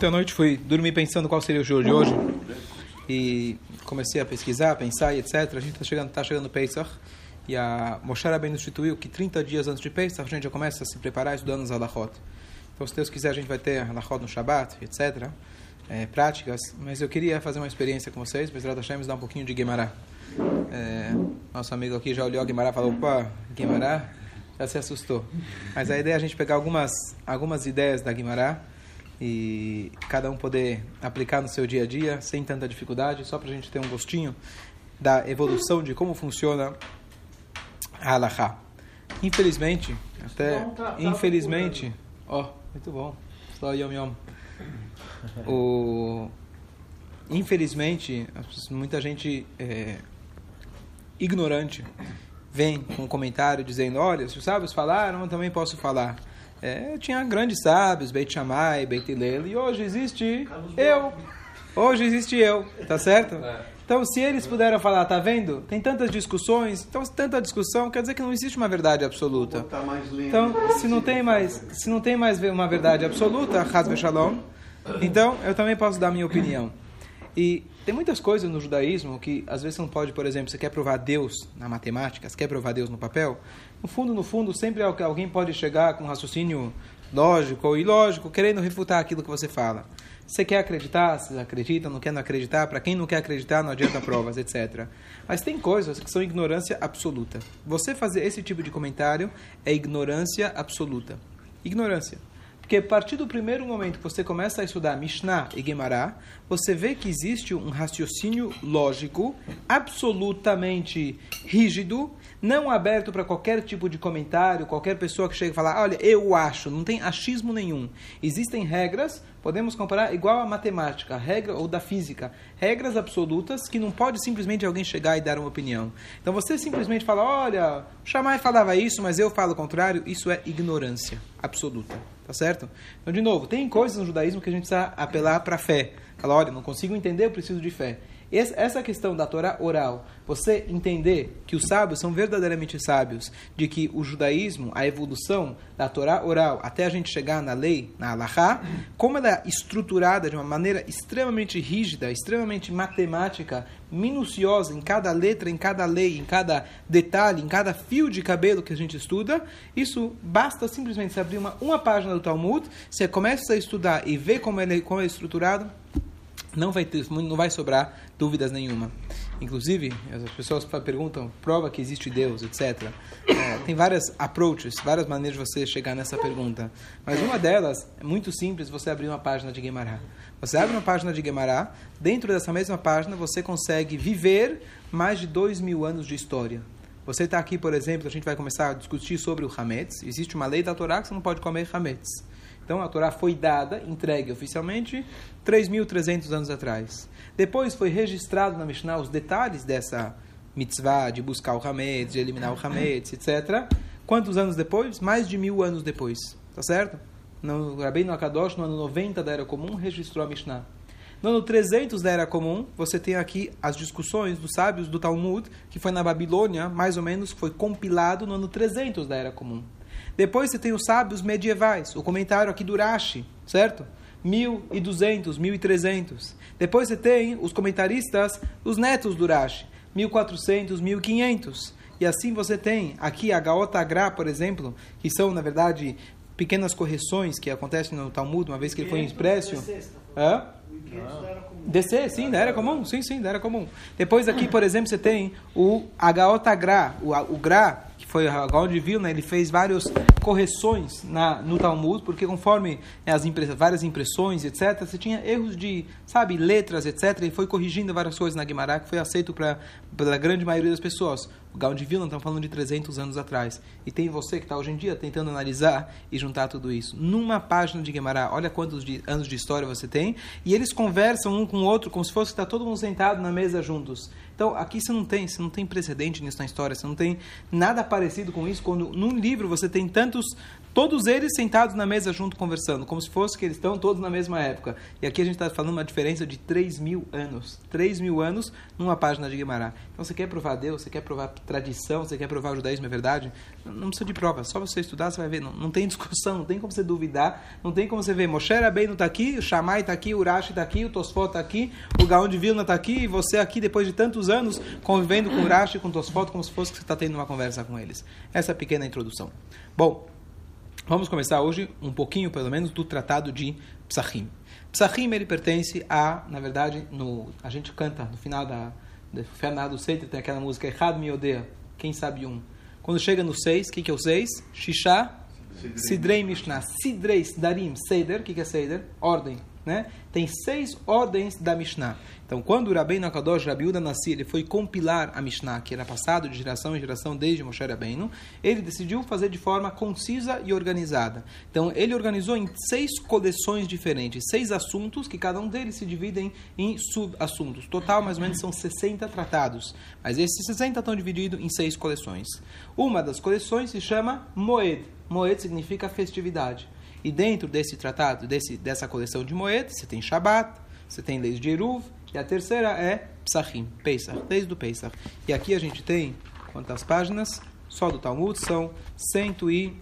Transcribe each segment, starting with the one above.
Ontem à noite fui dormir pensando qual seria o jogo de hoje e comecei a pesquisar, pensar e etc. A gente está chegando, tá chegando Pesach e a Moshe Rabbeinu instituiu que 30 dias antes de Pesach a gente já começa a se preparar estudando os halachot. Então, se Deus quiser, a gente vai ter halachot no Shabbat, etc. É, práticas, mas eu queria fazer uma experiência com vocês, Bezerra Hashem, dar um pouquinho de Guemará. É, nosso amigo aqui já olhou a Guemará e falou, opa, Guemará, já se assustou. Mas a ideia é a gente pegar algumas, algumas ideias da Guimará e cada um poder aplicar no seu dia a dia sem tanta dificuldade, só para a gente ter um gostinho da evolução de como funciona a Halakha. Infelizmente, até infelizmente, ó, oh, muito bom, só yom yom. O infelizmente, muita gente é, ignorante vem com um comentário dizendo, olha, se os sábios falaram, eu também posso falar. É, tinha grandes sábios, Beit Shammai, Beit Hillel, e hoje existe eu. Hoje existe eu, tá certo? Então, se eles puderam falar, tá vendo? Tem tantas discussões, então tanta discussão, quer dizer que não existe uma verdade absoluta. Então, se não tem mais, se não tem mais uma verdade absoluta, Shalom, então eu também posso dar minha opinião. E tem muitas coisas no judaísmo que às vezes você não pode, por exemplo, você quer provar Deus na matemática, você quer provar Deus no papel. No fundo, no fundo, sempre alguém pode chegar com um raciocínio lógico ou ilógico, querendo refutar aquilo que você fala. Você quer acreditar, você acredita, não quer não acreditar, para quem não quer acreditar, não adianta provas, etc. Mas tem coisas que são ignorância absoluta. Você fazer esse tipo de comentário é ignorância absoluta. Ignorância. Porque a partir do primeiro momento que você começa a estudar Mishnah e Gemara, você vê que existe um raciocínio lógico absolutamente rígido, não aberto para qualquer tipo de comentário, qualquer pessoa que chegue e falar, olha, eu acho, não tem achismo nenhum. Existem regras, podemos comparar igual a matemática, regra ou da física, regras absolutas que não pode simplesmente alguém chegar e dar uma opinião. Então você simplesmente fala, olha, o Shammai falava isso, mas eu falo o contrário, isso é ignorância absoluta. Tá certo? Então, de novo, tem coisas no judaísmo que a gente precisa apelar para a fé. Fala, olha, não consigo entender, eu preciso de fé. Essa questão da Torá oral, você entender que os sábios são verdadeiramente sábios, de que o judaísmo, a evolução da Torá oral até a gente chegar na lei, na Halachá, como ela é estruturada de uma maneira extremamente rígida, extremamente matemática, minuciosa em cada letra, em cada lei, em cada detalhe, em cada fio de cabelo que a gente estuda, isso basta simplesmente você abrir uma, uma página do Talmud, você começa a estudar e ver como ele, como é estruturado, não vai, ter, não vai sobrar dúvidas nenhuma. Inclusive, as pessoas perguntam, prova que existe Deus, etc. É, tem várias approaches, várias maneiras de você chegar nessa pergunta. Mas uma delas é muito simples, você abrir uma página de Guimarães. Você abre uma página de Guimarães, dentro dessa mesma página você consegue viver mais de dois mil anos de história. Você está aqui, por exemplo, a gente vai começar a discutir sobre o Hametz. Existe uma lei da Torá que você não pode comer Hametz. Então a Torá foi dada, entregue oficialmente, 3.300 anos atrás. Depois foi registrado na Mishnah os detalhes dessa mitzvah de buscar o Hametz, de eliminar o Hametz, etc. Quantos anos depois? Mais de mil anos depois. Tá certo? No Rabbeinu Akadosh, no ano 90 da Era Comum, registrou a Mishnah. No ano 300 da Era Comum, você tem aqui as discussões dos sábios do Talmud, que foi na Babilônia, mais ou menos, foi compilado no ano 300 da Era Comum. Depois você tem os sábios medievais, o comentário aqui do Rashi, certo? 1200, 1300. Depois você tem os comentaristas, os netos do Rashi, 1400, 1500. E assim você tem aqui a Gaota Agra, por exemplo, que são, na verdade, pequenas correções que acontecem no Talmud, uma vez que ele foi expresso. Hã? DC, sim, da era comum, sim, sim, da era comum. Depois aqui, por exemplo, você tem o Agaota Gra, o, o Gra, que foi Gaon de Vilna, ele fez várias correções na, no Talmud, porque conforme as impress, várias impressões, etc., você tinha erros de, sabe, letras, etc., e foi corrigindo várias coisas na Guimarães, que foi aceito pra, pela grande maioria das pessoas. O Gaon de estamos falando de 300 anos atrás. E tem você que está hoje em dia tentando analisar e juntar tudo isso. Numa página de Guimarães, olha quantos de, anos de história você tem, e eles conversam um com o outro como se fosse que está todo mundo sentado na mesa juntos. Então, aqui você não tem, você não tem precedente nisso na história, você não tem nada parecido com isso, quando num livro você tem tantos, Todos eles sentados na mesa junto conversando, como se fosse que eles estão todos na mesma época. E aqui a gente está falando uma diferença de 3 mil anos. 3 mil anos numa página de Guimarães. Então você quer provar Deus, você quer provar tradição, você quer provar o judaísmo é verdade? Não, precisa de prova, só você estudar você vai ver. Não, não tem discussão, não tem como você duvidar, não tem como você ver. Moshe não está aqui, o Shammai está aqui, o Urashi está aqui, o Tosfot está aqui, o Gaon de Vilna está aqui, e você aqui depois de tantos anos convivendo com o Urashi e com o Tosfot como se fosse que você está tendo uma conversa com eles. Essa é a pequena introdução. Bom, Vamos começar hoje um pouquinho, pelo menos, do tratado de Psachim. Psachim, ele pertence a, na verdade, no, a gente canta no final da final do Seiter, tem aquela música Errado me odeia, quem sabe um. Quando chega no seis, o que, que é o seis? Shisha, Sidrei Mishnah. Sidrei, Darim, Seder, o que, que é Seder? Ordem. Né? Tem seis ordens da Mishnah. Então, quando o Rabbeinu Rabiuda Nassi ele foi compilar a Mishnah, que era passado de geração em geração desde Moshe Rabbeinu, ele decidiu fazer de forma concisa e organizada. Então, ele organizou em seis coleções diferentes, seis assuntos, que cada um deles se dividem em subassuntos. Total, mais ou menos, são 60 tratados. Mas esses 60 estão divididos em seis coleções. Uma das coleções se chama Moed. Moed significa festividade. E dentro desse tratado, desse, dessa coleção de moedas, você tem Shabat, você tem leis de Eruv, e a terceira é Psachim, Pesach, leis do Pesach. E aqui a gente tem quantas páginas? Só do Talmud são 100 e,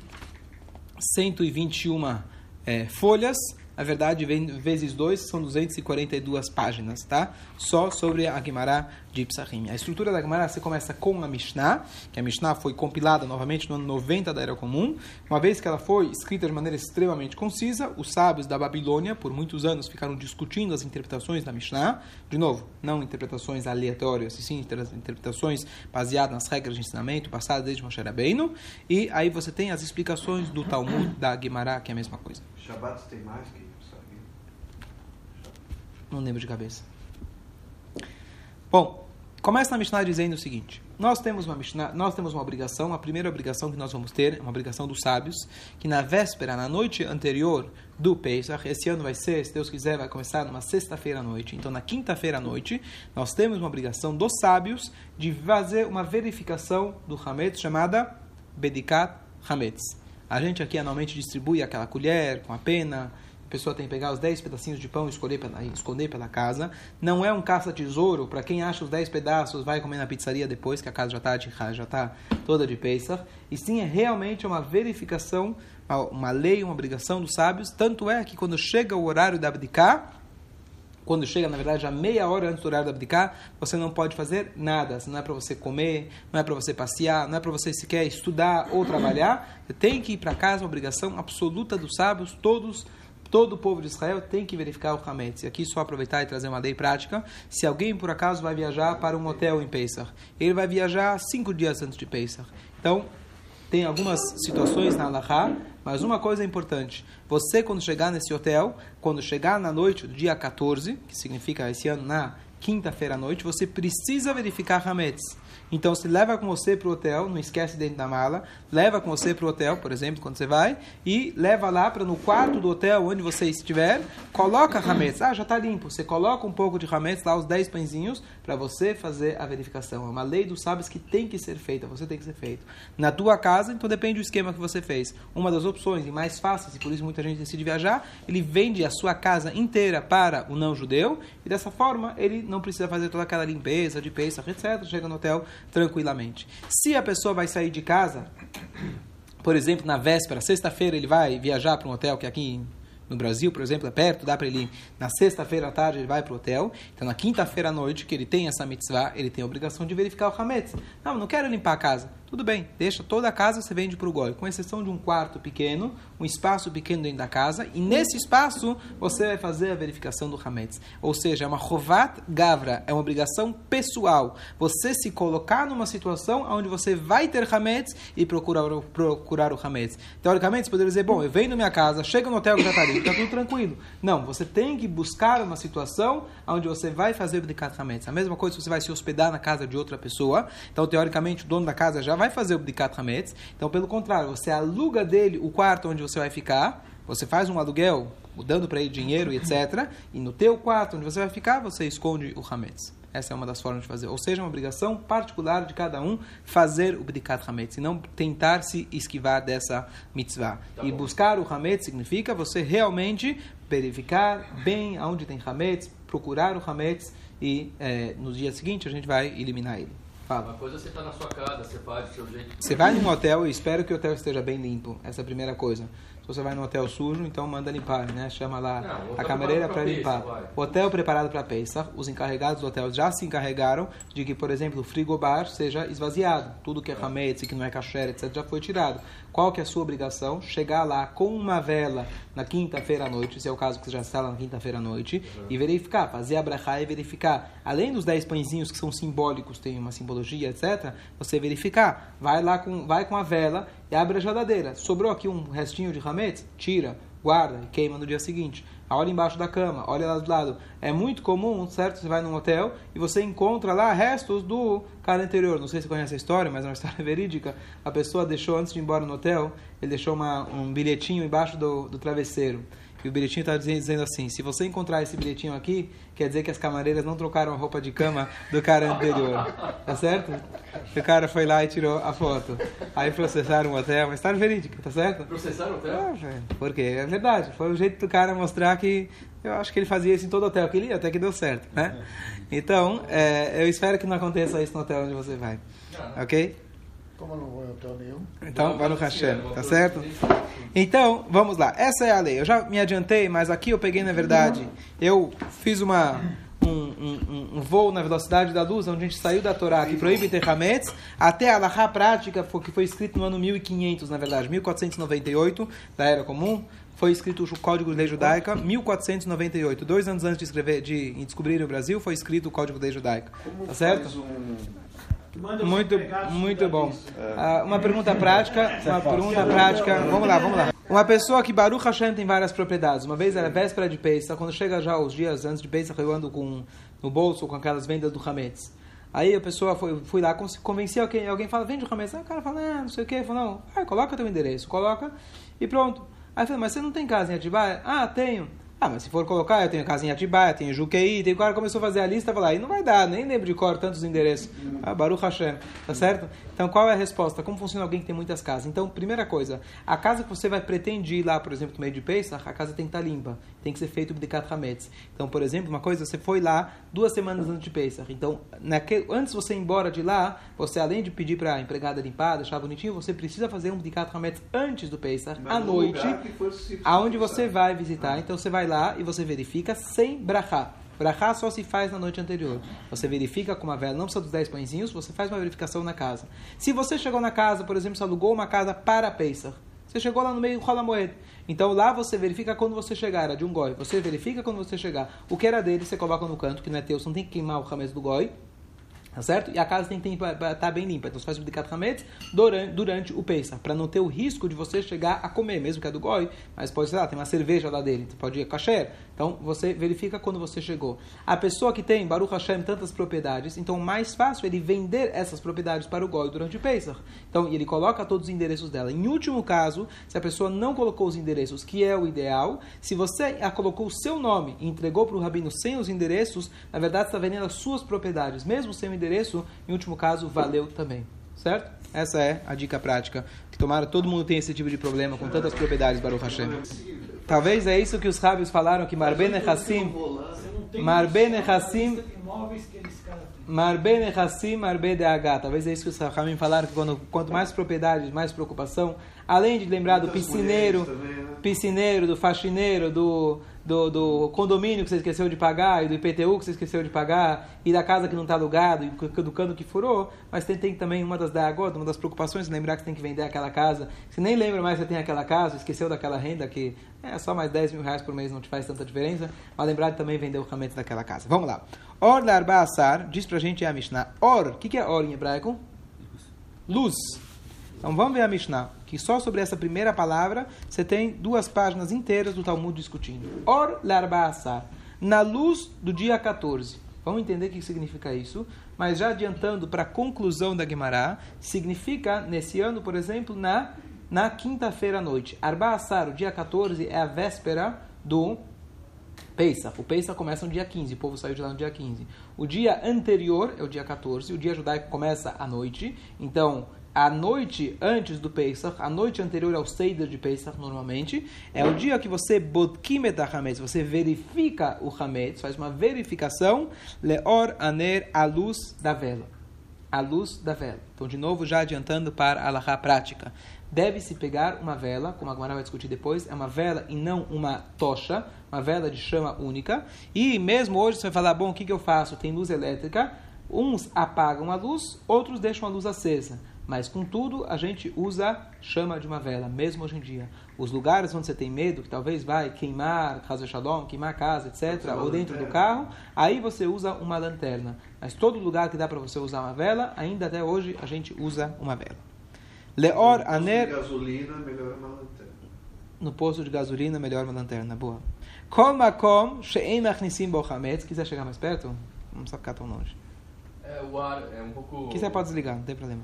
121 é, folhas na verdade, vezes 2 são 242 páginas, tá? Só sobre a Gemara de Psachim. A estrutura da Gemara você começa com a Mishnah, que a Mishnah foi compilada novamente no ano 90 da Era Comum. Uma vez que ela foi escrita de maneira extremamente concisa, os sábios da Babilônia, por muitos anos, ficaram discutindo as interpretações da Mishnah. De novo, não interpretações aleatórias, e sim interpretações baseadas nas regras de ensinamento passadas desde Moshe Rabbeinu. E aí você tem as explicações do Talmud da Gemara, que é a mesma coisa. Shabbat tem mais que não lembro de cabeça. Bom, começa na Mishnah dizendo o seguinte: nós temos uma Mishnah, nós temos uma obrigação, a primeira obrigação que nós vamos ter, é uma obrigação dos sábios, que na véspera, na noite anterior do Pesach, esse ano vai ser, se Deus quiser, vai começar numa sexta-feira à noite. Então, na quinta-feira à noite, nós temos uma obrigação dos sábios de fazer uma verificação do Hametz chamada Bedikat Hametz. A gente aqui anualmente distribui aquela colher com a pena, a pessoa tem que pegar os 10 pedacinhos de pão e escolher pela, esconder pela casa. Não é um caça-tesouro para quem acha os 10 pedaços, vai comer na pizzaria depois que a casa já está de já está toda de Pesach. E sim, é realmente uma verificação, uma, lei, uma obrigação dos sábios. Tanto é que quando chega o horário da abdicar, quando chega, na verdade, a meia hora antes do horário da abdicar, você não pode fazer nada. Não é para você comer, não é para você passear, não é para você sequer estudar ou trabalhar. Você tem que ir para casa, uma obrigação absoluta dos sábios, todos todo o povo de Israel tem que verificar o Hametz. E aqui só aproveitar e trazer uma lei prática. Se alguém por acaso vai viajar para um hotel em Pesach, ele vai viajar cinco dias antes de Pesach. Então, tem algumas situações na Allahá, mas uma coisa é importante. Você, quando chegar nesse hotel, quando chegar na noite do dia 14, que significa esse ano na quinta-feira à noite, você precisa verificar Hametz. Então, se leva com você para o hotel, não esquece dentro da mala, leva com você para o hotel, por exemplo, quando você vai, e leva lá para no quarto do hotel, onde você estiver, coloca hametz. Ah, já está limpo. Você coloca um pouco de hametz lá, os 10 pãezinhos, para você fazer a verificação. É uma lei dos sábios que tem que ser feita, você tem que ser feito. Na tua casa, então depende do esquema que você fez. Uma das opções, e mais fáceis, e por isso muita gente decide viajar, ele vende a sua casa inteira para o não-judeu, e dessa forma ele não precisa fazer toda aquela limpeza de peça, etc. Chega no hotel, tranquilamente. Se a pessoa vai sair de casa, por exemplo, na véspera, sexta-feira, ele vai viajar para um hotel que aqui no Brasil, por exemplo, é perto, dá para ele na sexta-feira à tarde ele vai para o hotel. Então na quinta-feira à noite que ele tem essa mitzvah, ele tem a obrigação de verificar o hametz. Não, não quero limpar a casa. Tudo bem, deixa toda a casa você vende para o goi, com exceção de um quarto pequeno, um espaço pequeno dentro da casa, e nesse espaço você vai fazer a verificação do Hametz. Ou seja, é uma Rovat Gavra, é uma obrigação pessoal. Você se colocar numa situação onde você vai ter Hametz e procurar, procurar o Hametz. Teoricamente, você poderia dizer, bom, eu venho na minha casa, chego no hotel que já está está tudo tranquilo. Não, você tem que buscar uma situação onde você vai fazer o Hametz. A mesma coisa se você vai se hospedar na casa de outra pessoa. Então, teoricamente, o dono da casa já vai fazer o Bdikat Hametz. Então, pelo contrário, você aluga dele o quarto onde você vai ficar, você faz um aluguel, dando para ele dinheiro e etc. E no teu quarto, onde você vai ficar, você esconde o Hametz. Essa é uma das formas de fazer. Ou seja, uma obrigação particular de cada um fazer o Bdikat Hametz. E não tentar se esquivar dessa mitzvah. Tá e buscar o Hametz significa você realmente verificar bem aonde tem Hametz, procurar o Hametz e é, no dia seguinte a gente vai eliminar ele. Fala. Uma coisa é você está na sua casa, você faz do seu jeito. Você vai num hotel e espera que o hotel esteja bem limpo. Essa é a primeira coisa você vai no hotel sujo, então manda limpar, né? Chama lá não, a camareira para limpar. o hotel preparado para Pesach, os encarregados do hotel já se encarregaram de que, por exemplo, o frigobar seja esvaziado. Tudo que é hametz, que não é kasher, etc, já foi tirado. Qual que é a sua obrigação? Chegar lá com uma vela na quinta-feira à noite, se é o caso que você já está lá na quinta-feira à noite, uhum. e verificar, fazer a brachá e verificar. Além dos dez pãezinhos que são simbólicos, tem uma simbologia, etc, você verificar. Vai lá com, vai com a vela e abre a geladeira. Sobrou aqui um restinho de hametz? Tira, guarda e queima no dia seguinte. Olha embaixo da cama, olha lá do lado. É muito comum, certo? Você vai num hotel e você encontra lá restos do cara anterior. Não sei se você conhece a história, mas é uma história verídica. A pessoa deixou, antes de ir embora no hotel, ele deixou uma, um bilhetinho embaixo do, do travesseiro. E o bilhetinho está dizendo assim: se você encontrar esse bilhetinho aqui, quer dizer que as camareiras não trocaram a roupa de cama do cara anterior. Tá certo? O cara foi lá e tirou a foto. Aí processaram o hotel, mas está verídico, tá certo? Processaram o hotel? Ah, porque é verdade. Foi o jeito do cara mostrar que. Eu acho que ele fazia isso em todo hotel que ele ia, até que deu certo, né? Então, é, eu espero que não aconteça isso no hotel onde você vai. Ok? Como eu não vou em hotel nenhum? Então, vai no Hashem, tá certo? Então, vamos lá. Essa é a lei. Eu já me adiantei, mas aqui eu peguei, na verdade, eu fiz uma, um, um, um, voo na velocidade da luz, onde a gente saiu da Torá, que proíbe ter Hametz, até a Allahá prática, que foi escrito no ano 1500, na verdade, 1498, da Era Comum, foi escrito o Código de Lei Judaica, 1498. Dois anos antes de, escrever, de descobrir o Brasil, foi escrito o Código de Lei Judaica. Como tá certo? Um muito, muito bom. Uh, uma pergunta prática, uma pergunta prática. Vamos lá, vamos lá. Uma pessoa que Baruch Hashem tem várias propriedades. Uma vez era véspera de Pesach, quando chega já os dias antes de Pesach, eu ando com no bolso com aquelas vendas do Hametz. Aí a pessoa foi, fui lá, convenci alguém, alguém fala, vende o Hametz. Aí o cara fala, ah, não sei o que. Falou, não, ah, coloca teu endereço, coloca e pronto. Aí eu falei, mas você não tem casa em Atibaia? Ah, tenho. Ah, mas se for colocar, eu tenho casa em Atibaia, tenho Juqueí, tem o cara começou a fazer a lista e falou, aí não vai dar, nem lembro de cor tantos endereços. Ah, Baruch Hashem, tá certo? Então, qual é a resposta? Como funciona alguém que tem muitas casas? Então, primeira coisa, a casa que você vai pretender ir lá, por exemplo, no meio de Pesach, a casa tem que estar limpa, tem que ser feito Bdikat Hametz. Então, por exemplo, uma coisa, você foi lá duas semanas antes de Pesach. Então, naquele, antes de você ir embora de lá, você além de pedir para a empregada limpar, deixar bonitinho, você precisa fazer um Bdikat Hametz antes do Pesach, à noite, aonde você vai visitar. Então, você vai lá e você verifica sem brachá. Brachá só se faz na noite anterior. Você verifica com uma vela, não precisa dos 10 pãezinhos, você faz uma verificação na casa. Se você chegou na casa, por exemplo, você alugou uma casa para Pesach, você chegou lá no meio do Rola Então lá você verifica quando você chegar, era de um goi. Você verifica quando você chegar. O que era dele, você coloca no canto, que não é teu, você não tem que queimar o ramês do goi. Tá certo? E a casa tem que estar tá bem limpa. Então você faz o Bdikat Hametz durante, durante o Pesach, para não ter o risco de você chegar a comer, mesmo que é do Goi, mas pode ser lá, tem uma cerveja lá dele, pode ir kasher. Então você verifica quando você chegou. A pessoa que tem, Baruch Hashem, tantas propriedades, então mais fácil ele vender essas propriedades para o Goi durante o Pesach. Então ele coloca todos os endereços dela. Em último caso, se a pessoa não colocou os endereços, que é o ideal, se você colocou o seu nome e entregou para o rabino sem os endereços, na verdade está vendendo as suas propriedades, mesmo sem o endereço endereço, em último caso, valeu também. Certo? Essa é a dica prática. Que tomara todo mundo tem esse tipo de problema com tantas propriedades, Baruch Hashem. Talvez é isso que os sábios falaram, que Marben Hassim, Marben Hassim, Marben Hassim, Marben DH. Talvez é isso que os Rahamim falaram, que quando, quanto mais propriedades, mais preocupação. Além de lembrar do piscineiro, né? piscineiro, do faxineiro, do do, do condomínio que você esqueceu de pagar, e do IPTU que você esqueceu de pagar, e da casa que não está alugado, e do cano que furou, mas tem, tem também uma das da agora, uma das preocupações, lembrar que você tem que vender aquela casa. Você nem lembra mais que você tem aquela casa, esqueceu daquela renda que é só mais 10 mil reais por mês, não te faz tanta diferença, mas lembrar de também vender o ramento daquela casa. Vamos lá. Or larba assar, diz pra gente a Mishnah. Or, o que, que é or em hebraico? Luz. Então vamos ver a Mishnah, que só sobre essa primeira palavra você tem duas páginas inteiras do Talmud discutindo. Or larbaasar, na luz do dia 14. Vamos entender o que significa isso, mas já adiantando para a conclusão da Gemara, significa nesse ano, por exemplo, na na quinta-feira à noite. Arba Assar, o dia 14, é a véspera do Pesach. O Pesach começa no dia 15, o povo saiu de lá no dia 15. O dia anterior é o dia 14, o dia judaico começa à noite. Então, a noite antes do Pesach, a noite anterior ao Seder de Pesach, normalmente, é o dia que você bodkimet hametz, você verifica o hametz, faz uma verificação, leor aner, a luz da vela. A luz da vela. Então, de novo, já adiantando para a prática. Deve-se pegar uma vela, como a Gemara vai discutir depois, é uma vela e não uma tocha, uma vela de chama única. E mesmo hoje você vai falar, bom, o que, que eu faço? Tem luz elétrica, uns apagam a luz, outros deixam a luz acesa. Mas, contudo, a gente usa chama de uma vela, mesmo hoje em dia. Os lugares onde você tem medo, que talvez vai queimar casa shalom, queimar casa, etc., ou dentro do carro, aí você usa uma lanterna. Mas todo lugar que dá para você usar uma vela, ainda até hoje a gente usa uma vela. Leor aner. gasolina, melhor uma lanterna. No posto de gasolina, melhor uma lanterna. Boa. Kol makom she'en machnisim bo hametz. Quiser chegar mais perto? Não precisa ficar tão longe. É, o ar é um pouco. Quiser pode desligar, não tem problema.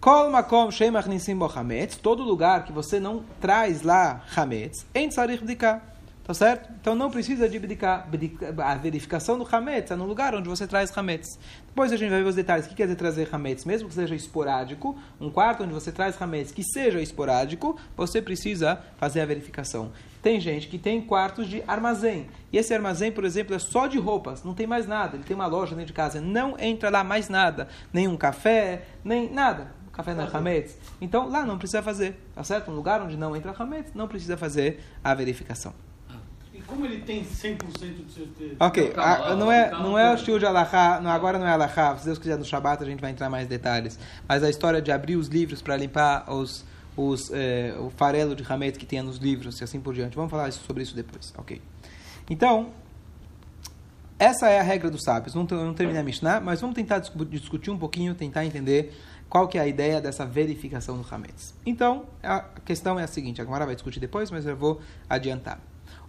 Kol makom she'en machnisim bo hametz. Todo lugar que você não traz lá hametz, en tzarich bdikah. Tá certo? Então não precisa de bdikah. A verificação do hametz é no lugar onde você traz hametz. Depois a gente vai ver os detalhes. O que quer dizer trazer hametz? Mesmo que seja esporádico, um quarto onde você traz hametz que seja esporádico, você precisa fazer a verificação. Tem gente que tem quartos de armazém. E esse armazém, por exemplo, é só de roupas, não tem mais nada. Ele tem uma loja dentro de casa, não entra lá mais nada. Nem um café, nem nada. Café não é hametz. Então lá não precisa fazer, tá certo? Um lugar onde não entra hametz, não precisa fazer a verificação. E como ele tem 100% de certeza? Ok, Calma a- não é, calma, não é o estilo de Alahá, não, agora não é Alahá, se Deus quiser no Shabat a gente vai entrar em mais detalhes. Mas a história de abrir os livros para limpar os, os, eh, o farelo de Hametz que tinha nos livros e assim por diante. Vamos falar sobre isso depois, ok? Então, essa é a regra dos sábios. Não, não terminei a Mishnah, mas vamos tentar discu- discutir um pouquinho, tentar entender qual que é a ideia dessa verificação do Hametz. Então, a questão é a seguinte, a Gemara vai discutir depois, mas eu vou adiantar.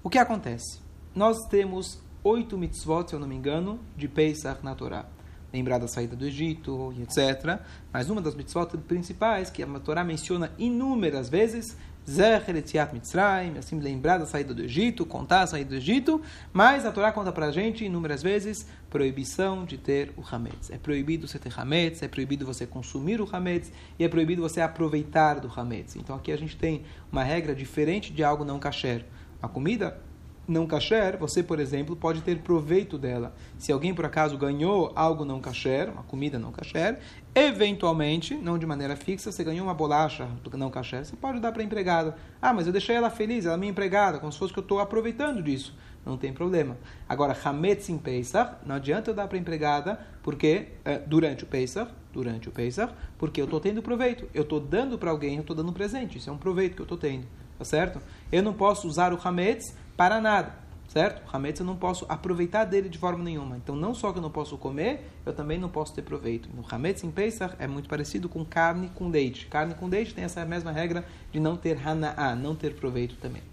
O que acontece? Nós temos oito mitzvot, se eu não me engano, de Pesach na Torá. Lembrar da saída do Egito etc. Mas uma das mitzvot principais, que a Torá menciona inúmeras vezes, Zecher Etziat Mitzrayim, assim, lembrar da saída do Egito, contar a saída do Egito, mas a Torá conta pra gente inúmeras vezes proibição de ter o Hametz. É proibido você ter Hametz, é proibido você consumir o Hametz e é proibido você aproveitar do Hametz. Então aqui a gente tem uma regra diferente de algo não kasher. A comida não kasher, você, por exemplo, pode ter proveito dela. Se alguém por acaso ganhou algo não kasher, uma comida não kasher, eventualmente, não de maneira fixa, você ganhou uma bolacha não kasher, você pode dar para a empregada. Ah, mas eu deixei ela feliz, ela é minha empregada, como se fosse que eu estou aproveitando disso. Não tem problema. Agora, Hametz em Pesach, não adianta eu dar para a empregada, porque eh, durante o Pesach, durante o Pesach, porque eu estou tendo proveito. Eu estou dando para alguém, eu estou dando um presente. Isso é um proveito que eu estou tendo. Tá certo? Eu não posso usar o Hametz para nada. Certo? O Hametz eu não posso aproveitar dele de forma nenhuma. Então, não só que eu não posso comer, eu também não posso ter proveito. No Hametz em Pesach é muito parecido com carne com leite. Carne com leite tem essa mesma regra de não ter Hana'ah, não ter proveito também.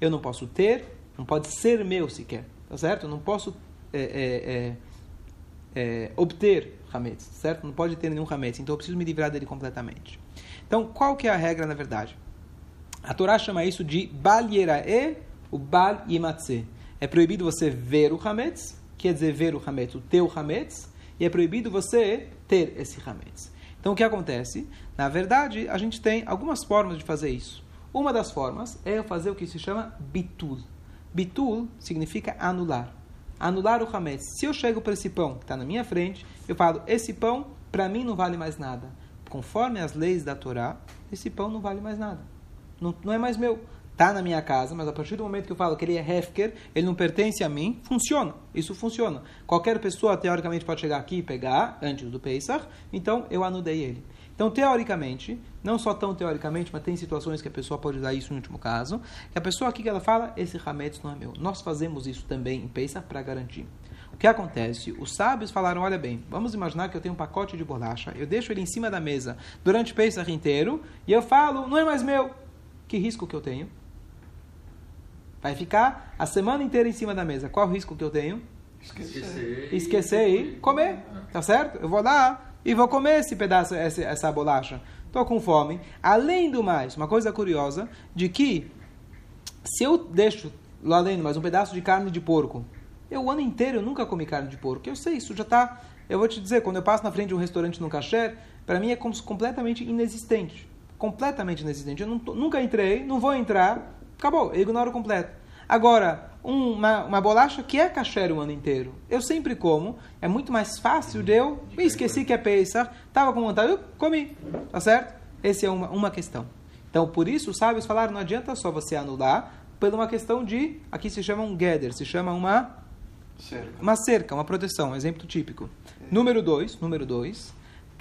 Eu não posso ter, não pode ser meu sequer. Tá certo? Eu não posso é, é, é, é, obter Hametz, certo? Não pode ter nenhum Hametz, então eu preciso me livrar dele completamente. Então, qual que é a regra na verdade? A Torá chama isso de Bal Yerae, o Bal Yematze. É proibido você ver o Hametz, quer dizer ver o Hametz, o teu Hametz, e é proibido você ter esse Hametz. Então, o que acontece? Na verdade, a gente tem algumas formas de fazer isso. Uma das formas é eu fazer o que se chama bitul. Bitul significa anular. Anular o Hametz. Se eu chego para esse pão que está na minha frente, eu falo, esse pão para mim não vale mais nada. Conforme as leis da Torá, esse pão não vale mais nada. Não, não é mais meu. Está na minha casa, mas a partir do momento que eu falo que ele é Hefker, ele não pertence a mim, funciona. Isso funciona. Qualquer pessoa, teoricamente, pode chegar aqui e pegar antes do Pesach, então eu anudei ele. Então, teoricamente, não só tão teoricamente, mas tem situações que a pessoa pode usar isso no último caso, que a pessoa aqui que ela fala, esse Hametz não é meu. Nós fazemos isso também em Pesach para garantir. O que acontece? Os sábios falaram, olha bem, vamos imaginar que eu tenho um pacote de bolacha, eu deixo ele em cima da mesa durante o Pesach inteiro, e eu falo, não é mais meu. Que risco que eu tenho? Vai ficar a semana inteira em cima da mesa. Qual o risco que eu tenho? Esquecer. Esquecer e comer. Tá certo? Eu vou lá e vou comer esse pedaço, essa, essa bolacha. estou com fome. Além do mais, uma coisa curiosa, de que se eu deixo lá dentro mais um pedaço de carne de porco, eu o ano inteiro eu nunca comi carne de porco. Eu sei, isso já está... Eu vou te dizer, quando eu passo na frente de um restaurante no kasher, para mim é como completamente inexistente. Completamente inexistente. Eu não, nunca entrei, não vou entrar, acabou, eu ignoro completo. Agora, uma, uma bolacha que é kasher o ano inteiro, eu sempre como, é muito mais fácil de eu, me esqueci que é Pesach, estava com vontade, eu comi, tá certo? Essa é uma, uma questão. Então, por isso, os sábios falaram, não adianta só você anular, por uma questão de, aqui se chama um gather, se chama uma cerca. uma cerca, uma proteção, um exemplo típico. É. Número dois, número dois,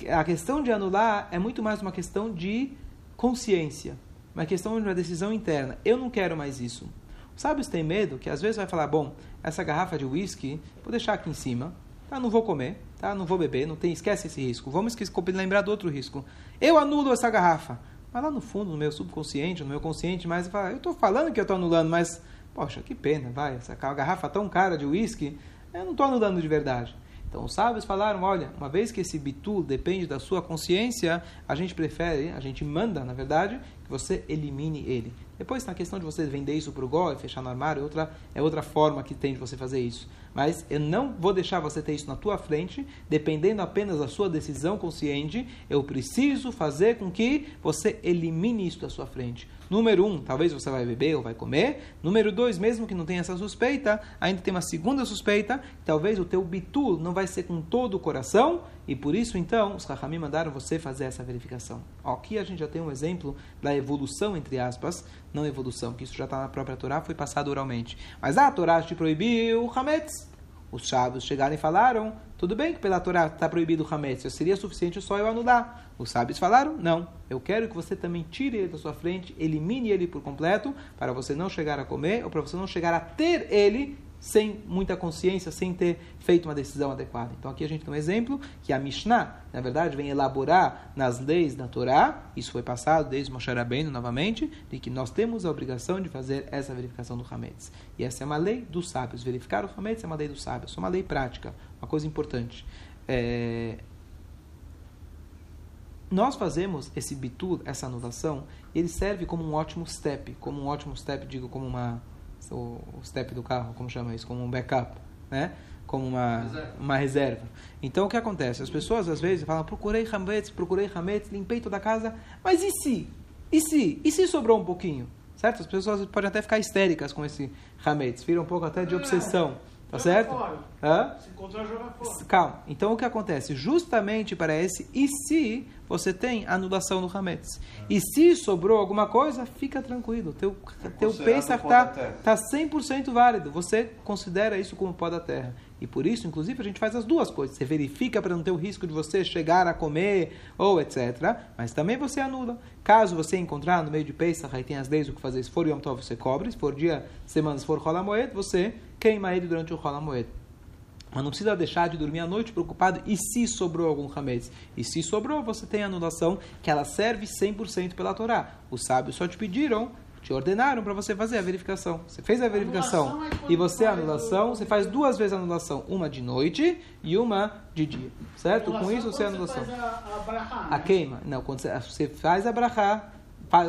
a questão de anular é muito mais uma questão de consciência, uma questão de uma decisão interna. Eu não quero mais isso. Os sábios têm medo que às vezes vai falar, bom, essa garrafa de whisky, vou deixar aqui em cima, tá? Não vou comer, tá? Não vou beber, não tem, esquece esse risco. Vamos esquecer, lembrar do outro risco. Eu anulo essa garrafa. Mas lá no fundo, no meu subconsciente, no meu consciente, mas fala, eu estou falando que eu estou anulando, mas, poxa, que pena, vai, essa garrafa tão cara de whisky, eu não estou anulando de verdade. Então os sábios falaram, olha, uma vez que esse bitul depende da sua consciência, a gente prefere, a gente manda, na verdade, que você elimine ele. Depois, na questão de você vender isso para o gol e fechar no armário, é outra, é outra forma que tem de você fazer isso. Mas eu não vou deixar você ter isso na tua frente, dependendo apenas da sua decisão consciente. Eu preciso fazer com que você elimine isso da sua frente. Número um, talvez você vai beber ou vai comer. Número dois, mesmo que não tenha essa suspeita, ainda tem uma segunda suspeita, talvez o teu bitul não vai ser com todo o coração, e por isso, então, os Rahamim mandaram você fazer essa verificação. Aqui a gente já tem um exemplo da evolução, entre aspas, não evolução, que isso já está na própria Torá, foi passado oralmente. Mas a Torá te proibiu o Hametz. Os sábios chegaram e falaram, tudo bem que pela Torá está proibido o Hametz, seria suficiente só eu anular. Os sábios falaram, não, eu quero que você também tire ele da sua frente, elimine ele por completo, para você não chegar a comer, ou para você não chegar a ter ele sem muita consciência, sem ter feito uma decisão adequada. Então aqui a gente tem um exemplo que a Mishnah, na verdade, vem elaborar nas leis da Torá, isso foi passado desde Moshe Rabbeinu novamente, de que nós temos a obrigação de fazer essa verificação do Hametz. E essa é uma lei dos sábios. Verificar o Hametz é uma lei dos sábios, é uma lei prática, uma coisa importante. É... Nós fazemos esse bitur, essa anulação, ele serve como um ótimo step, como um ótimo step, digo, como uma o, step do carro, como chama isso, como um backup, né? Como uma reserva. uma reserva. Então o que acontece? As pessoas às vezes falam: procurei hametz, procurei hametz, limpei toda a casa, mas e se? E se? E se sobrou um pouquinho? Certo? As pessoas podem até ficar histéricas com esse hametz, vira um pouco até de obsessão. Tá certo? Fora. Hã? Se encontrar, joga fora. Calma. Então o que acontece? Justamente para esse e se você tem anulação do Hametz. E se sobrou alguma coisa, fica tranquilo. Teu, teu Pesach está tá 100% válido. Você considera isso como pó da terra. E por isso, inclusive, a gente faz as duas coisas. Você verifica para não ter o risco de você chegar a comer ou etc. Mas também você anula. Caso você encontrar no meio de Pesach, aí tem as leis o que fazer. Se for Yom Tov, você cobre. Se for dia, semana, se for Rola Moed, você queima ele durante o Rola Moed. Mas não precisa deixar de dormir à noite preocupado e se sobrou algum hametz. E se sobrou, você tem a anulação que ela serve 100% pela Torá. Os sábios só te pediram, te ordenaram para você fazer a verificação. Você fez a verificação a e você a anulação, você faz duas vezes a anulação, uma de noite e uma de dia. Certo? Com isso você a anulação. Faz a, a, brachá, a queima. Não, quando você, você faz a brachá,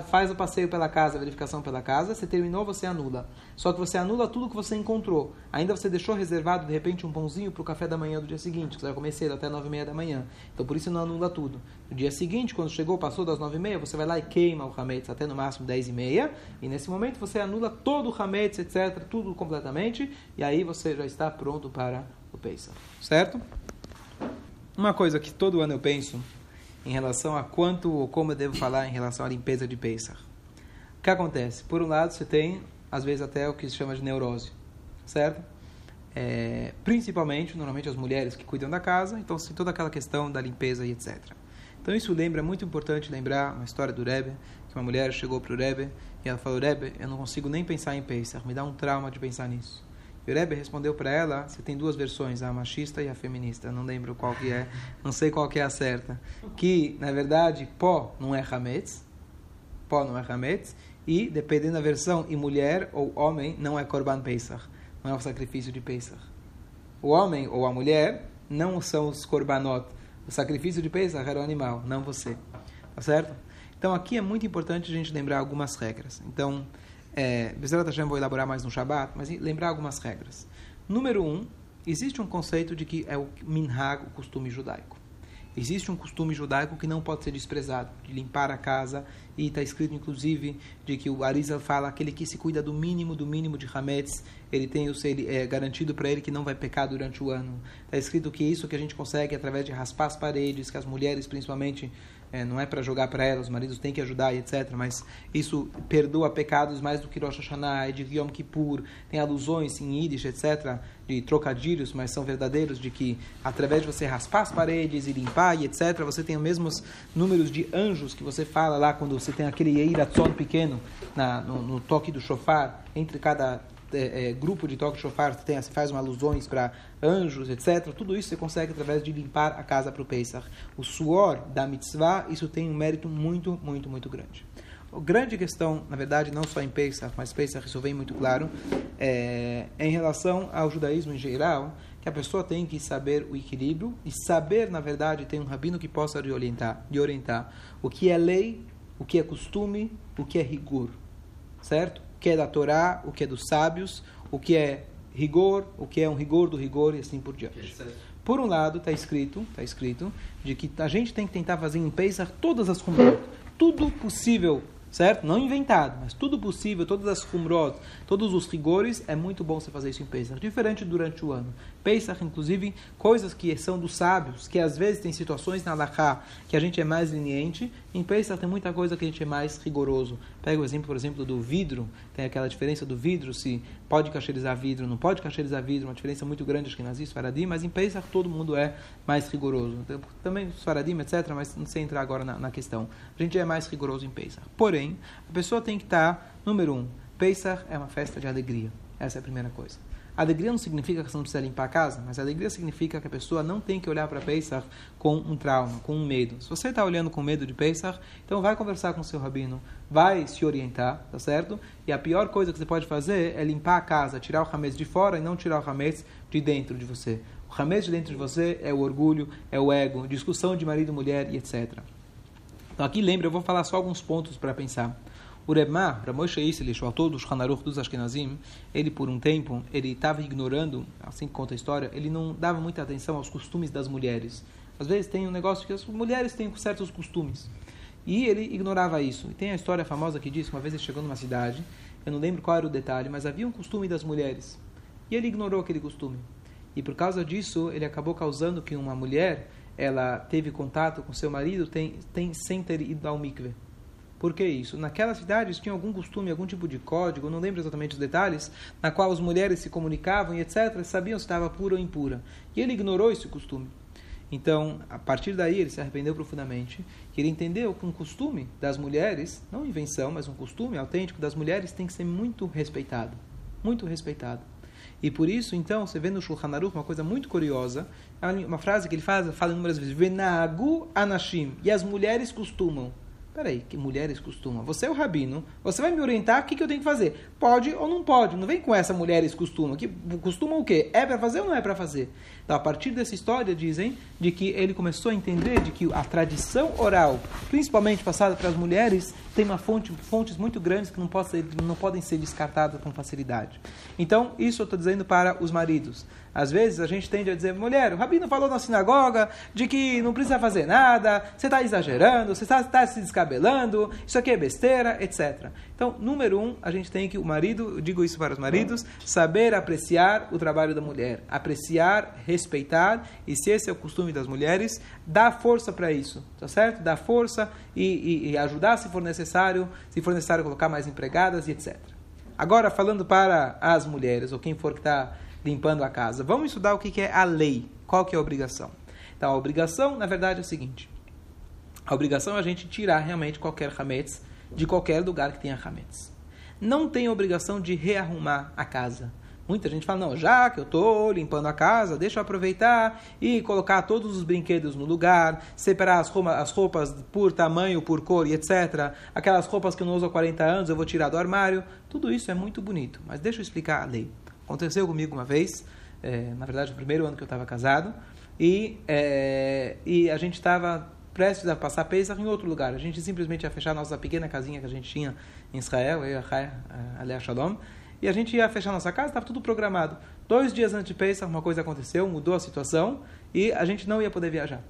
faz o passeio pela casa, a verificação pela casa, você terminou, você anula. Só que você anula tudo que você encontrou. Ainda você deixou reservado, de repente, um pãozinho para o café da manhã do dia seguinte, que você vai comer cedo, até nove e meia da manhã. Então, por isso não anula tudo. No dia seguinte, quando chegou, passou das nove e meia, você vai lá e queima o hametz até no máximo dez e meia. E nesse momento você anula todo o hametz, etc., tudo completamente. E aí você já está pronto para o Pesach. Certo? Uma coisa que todo ano eu penso em relação a quanto ou como eu devo falar em relação à limpeza de Pesach. O que acontece? Por um lado, você tem, às vezes, até o que se chama de neurose, certo? É, principalmente, normalmente, as mulheres que cuidam da casa, então tem toda aquela questão da limpeza e etc. Então, isso lembra, é muito importante lembrar uma história do Rebbe, que uma mulher chegou para o Rebbe e ela falou, Rebbe, eu não consigo nem pensar em Pesach, me dá um trauma de pensar nisso. E o Rebbe respondeu para ela, você tem duas versões, a machista e a feminista, não lembro qual que é, não sei qual que é a certa, que, na verdade, pó não é hametz, pó não é hametz, e, dependendo da versão, e mulher ou homem não é korban pesach, não é o sacrifício de pesach. O homem ou a mulher não são os korbanot, o sacrifício de pesach era o animal, não você. Tá certo? Então aqui é muito importante a gente lembrar algumas regras. Então, é, Bezerra Hashem vou elaborar mais no Shabat, mas lembrar algumas regras. Número um, existe um conceito de que é o minhag, o costume judaico. Existe um costume judaico que não pode ser desprezado, de limpar a casa, e está escrito inclusive de que o Arizal fala aquele que se cuida do mínimo do mínimo de hametz, ele tem o ele, é garantido para ele que não vai pecar durante o ano. Está escrito que isso que a gente consegue através de raspar as paredes, que as mulheres principalmente é, não é para jogar para elas, os maridos têm que ajudar e etc. Mas isso perdoa pecados mais do que Rosh Hashanah, de Yom Kippur, tem alusões em Yiddish, etc., de trocadilhos, mas são verdadeiros, de que através de você raspar as paredes e limpar e etc., você tem os mesmos números de anjos que você fala lá quando você tem aquele Eiratzon pequeno na, no, no toque do shofar, entre cada é, é, grupo de toque shofar, tem, você faz uma alusões para anjos, etc. Tudo isso você consegue através de limpar a casa para o Pesach. O suor da mitzvah, isso tem um mérito muito, muito, muito grande. A grande questão, na verdade, não só em Pesach, mas Pesach isso vem muito claro, é em relação ao judaísmo em geral, que a pessoa tem que saber o equilíbrio e saber, na verdade, tem um rabino que possa lhe orientar, lhe orientar o que é lei, o que é costume, o que é rigor, certo? O que é da Torá, o que é dos sábios, o que é rigor, o que é um rigor do rigor e assim por diante. Por um lado, está escrito, está escrito, de que a gente tem que tentar fazer em Pesach todas as rumot, tudo possível certo? Não inventado, mas tudo possível, todas as humrot, todos os rigores, é muito bom você fazer isso em Pesach. Diferente durante o ano. Pesach, inclusive, coisas que são dos sábios, que às vezes tem situações na Laká que a gente é mais leniente, em Pesach tem muita coisa que a gente é mais rigoroso. Pega o exemplo, por exemplo, do vidro, tem aquela diferença do vidro, se pode cacherizar vidro, não pode cacherizar vidro, uma diferença muito grande, acho que nas Faradim, mas em Pesach todo mundo é mais rigoroso. Também os Faradim, etc., mas não sei entrar agora na, na questão. A gente é mais rigoroso em Pesach. Porém, a pessoa tem que estar, número um, Pesach é uma festa de alegria. Essa é a primeira coisa. Alegria não significa que você não precisa limpar a casa, mas alegria significa que a pessoa não tem que olhar para Pesach com um trauma, com um medo. Se você está olhando com medo de Pesach, então vai conversar com o seu rabino, vai se orientar, tá certo? E a pior coisa que você pode fazer é limpar a casa, tirar o ramês de fora e não tirar o ramês de dentro de você. O ramês de dentro de você é o orgulho, é o ego, discussão de marido e mulher e etc. Então aqui lembra, eu vou falar só alguns pontos para pensar. O Rebma, Ramoshe Iselish, o autor dos Hanaruch dos Ashkenazim, ele por um tempo, ele estava ignorando, assim que conta a história, ele não dava muita atenção aos costumes das mulheres. Às vezes tem um negócio que as mulheres têm certos costumes. E ele ignorava isso. E tem a história famosa que diz que uma vez ele chegou numa cidade, eu não lembro qual era o detalhe, mas havia um costume das mulheres. E ele ignorou aquele costume. E por causa disso, ele acabou causando que uma mulher ela teve contato com seu marido tem, tem sem ter ido ao mikve. Por que isso? Naquelas cidades tinha algum costume, algum tipo de código, não lembro exatamente os detalhes, na qual as mulheres se comunicavam e etc., sabiam se estava pura ou impura. E ele ignorou esse costume. Então, a partir daí, ele se arrependeu profundamente, que ele entendeu que um costume das mulheres, não invenção, mas um costume autêntico das mulheres tem que ser muito respeitado. Muito respeitado. E por isso, então, você vê no Shulchan Aruch uma coisa muito curiosa, uma frase que ele faz, fala inúmeras vezes, Venagu anashim, e as mulheres costumam. Peraí, que mulheres costumam? Você é o rabino, você vai me orientar o que, que eu tenho que fazer. Pode ou não pode? Não vem com essa mulheres costumam. Que, costumam o quê? É para fazer ou não é para fazer? Então, a partir dessa história, dizem, de que ele começou a entender de que a tradição oral, principalmente passada para as mulheres, tem uma fonte, fontes muito grandes que não, pode ser, não podem ser descartadas com facilidade. Então, isso eu estou dizendo para os maridos. Às vezes a gente tende a dizer, mulher, o rabino falou na sinagoga de que não precisa fazer nada, você está exagerando, você está tá se descabelando, isso aqui é besteira, etc. Então, número um, a gente tem que, o marido, digo isso para os maridos, saber apreciar o trabalho da mulher, apreciar, respeitar, e se esse é o costume das mulheres, dar força para isso, tá certo? Dar força e, e, e ajudar se for necessário, se for necessário colocar mais empregadas e etc. Agora, falando para as mulheres, ou quem for que está limpando a casa. Vamos estudar o que é a lei. Qual que é a obrigação? Então, a obrigação, na verdade, é o seguinte. A obrigação é a gente tirar realmente qualquer hametz de qualquer lugar que tenha hametz. Não tem obrigação de rearrumar a casa. Muita gente fala, não, já que eu estou limpando a casa, deixa eu aproveitar e colocar todos os brinquedos no lugar, separar as, roupas, as roupas por tamanho, por cor e etc. Aquelas roupas que eu não uso há 40 anos, eu vou tirar do armário. Tudo isso é muito bonito, mas deixa eu explicar a lei. Aconteceu comigo uma vez, é, na verdade, no primeiro ano que eu estava casado, e, é, e a gente estava prestes a passar Pesach em outro lugar. A gente simplesmente ia fechar a nossa pequena casinha que a gente tinha em Israel, eu e a Chaya, aliás, Shalom, e a gente ia fechar nossa casa, estava tudo programado. Dois dias antes de Pesach, uma coisa aconteceu, mudou a situação, e a gente não ia poder viajar.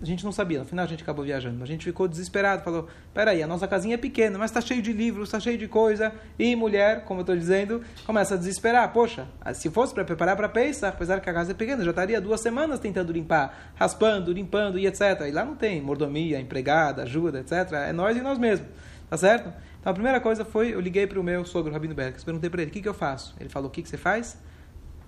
A gente não sabia, no final a gente acabou viajando. A gente ficou desesperado, falou: peraí, a nossa casinha é pequena, mas está cheio de livros, está cheio de coisa. E mulher, como eu estou dizendo, começa a desesperar. Poxa, se fosse para preparar para pensar, apesar que a casa é pequena, já estaria duas semanas tentando limpar, raspando, limpando e etc. E lá não tem mordomia, empregada, ajuda, etc. É nós e nós mesmos, tá certo? Então a primeira coisa foi: eu liguei para o meu sogro, Rabino Bergs, perguntei para ele: o que, que eu faço? Ele falou: o que, que você faz?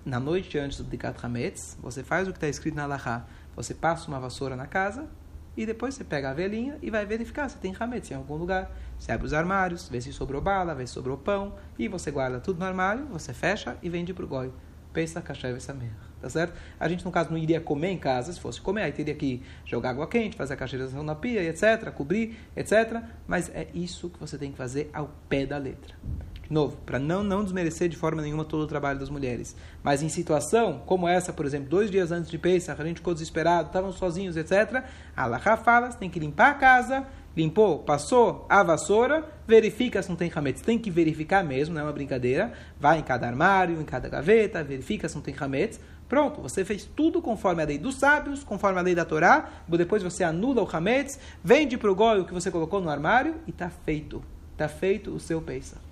Na noite antes do Dikat Hametz, você faz o que está escrito na Lahá você passa uma vassoura na casa e depois você pega a velhinha e vai verificar se tem hametz em algum lugar. Você abre os armários, vê se sobrou bala, vê se sobrou pão e você guarda tudo no armário, você fecha e vende para o goi. Pensa kasher samer, tá certo? A gente, no caso, não iria comer em casa, se fosse comer, aí teria que jogar água quente, fazer a cacheiração na pia, etc., cobrir, etc. Mas é isso que você tem que fazer ao pé da letra. De novo, para não, não desmerecer de forma nenhuma todo o trabalho das mulheres. Mas em situação como essa, por exemplo, dois dias antes de Pesach, a gente ficou desesperado, estavam sozinhos, etc. Allah fala, tem que limpar a casa, limpou, passou a vassoura, verifica se não tem hametz. Tem que verificar mesmo, não é uma brincadeira. Vai em cada armário, em cada gaveta, verifica se não tem hametz. Pronto, você fez tudo conforme a lei dos sábios, conforme a lei da Torá. Depois você anula o hametz, vende para o goi o que você colocou no armário e está feito. Está feito o seu Pesach.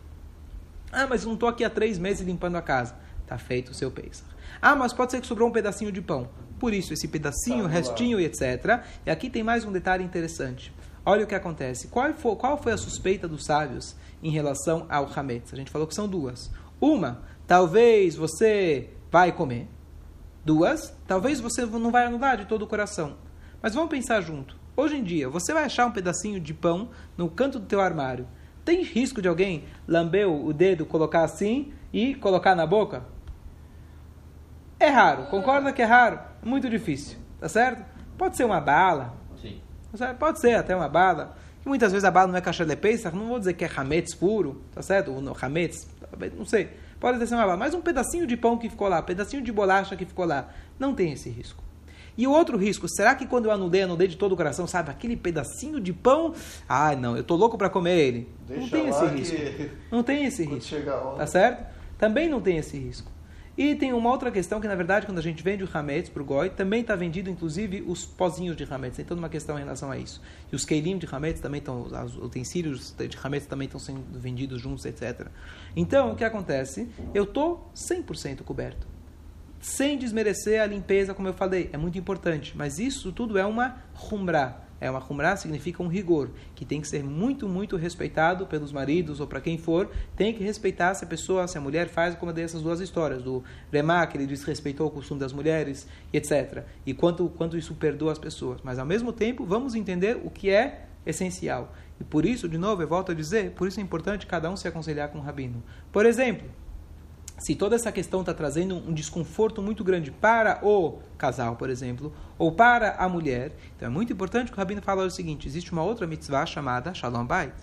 Ah, mas não estou aqui há três meses limpando a casa. Está feito o seu Pesach. Ah, mas pode ser que sobrou um pedacinho de pão. Por isso, esse pedacinho, restinho e etc. E aqui tem mais um detalhe interessante. Olha o que acontece. Qual foi, qual foi a suspeita dos sábios em relação ao Hametz? A gente falou que são duas. Uma, talvez você vai comer. Duas, talvez você não vai anular de todo o coração. Mas vamos pensar junto. Hoje em dia, você vai achar um pedacinho de pão no canto do teu armário tem risco de alguém lamber o dedo, colocar assim e colocar na boca? É raro. Concorda que é raro? Muito difícil. Tá certo? Pode ser uma bala. Sim. Tá Pode ser até uma bala. E muitas vezes a bala não é caixa de Pesach, não vou dizer que é hametz puro, tá certo? Ou hametz, não sei. Pode ser uma bala, mas um pedacinho de pão que ficou lá, um pedacinho de bolacha que ficou lá, não tem esse risco. E o outro risco, será que quando eu anulei, anulei de todo o coração, sabe, aquele pedacinho de pão, ah, não, eu tô louco para comer ele. Deixa não tem esse risco. Que... Não tem esse risco. Tá certo? Também não tem esse risco. E tem uma outra questão que, na verdade, quando a gente vende o Hametz para o Goi, também está vendido, inclusive, os pozinhos de Hametz. Tem toda uma questão em relação a isso. E os Keilim de Hametz também estão, os utensílios de Hametz também estão sendo vendidos juntos, etc. Então, o que acontece? Eu estou 100% coberto sem desmerecer a limpeza, como eu falei, é muito importante. Mas isso tudo é uma rumra. É uma rumra significa um rigor, que tem que ser muito, muito respeitado pelos maridos ou para quem for. Tem que respeitar se a pessoa, se a mulher faz como dessas duas histórias, do Remá, que ele desrespeitou o costume das mulheres, etc. E quanto, quanto isso perdoa as pessoas. Mas ao mesmo tempo, vamos entender o que é essencial. E por isso, de novo, eu volto a dizer, por isso é importante cada um se aconselhar com o rabino. Por exemplo, se toda essa questão está trazendo um desconforto muito grande para o casal, por exemplo, ou para a mulher, então é muito importante que o Rabino fale o seguinte: existe uma outra mitzvah chamada Shalom Bait,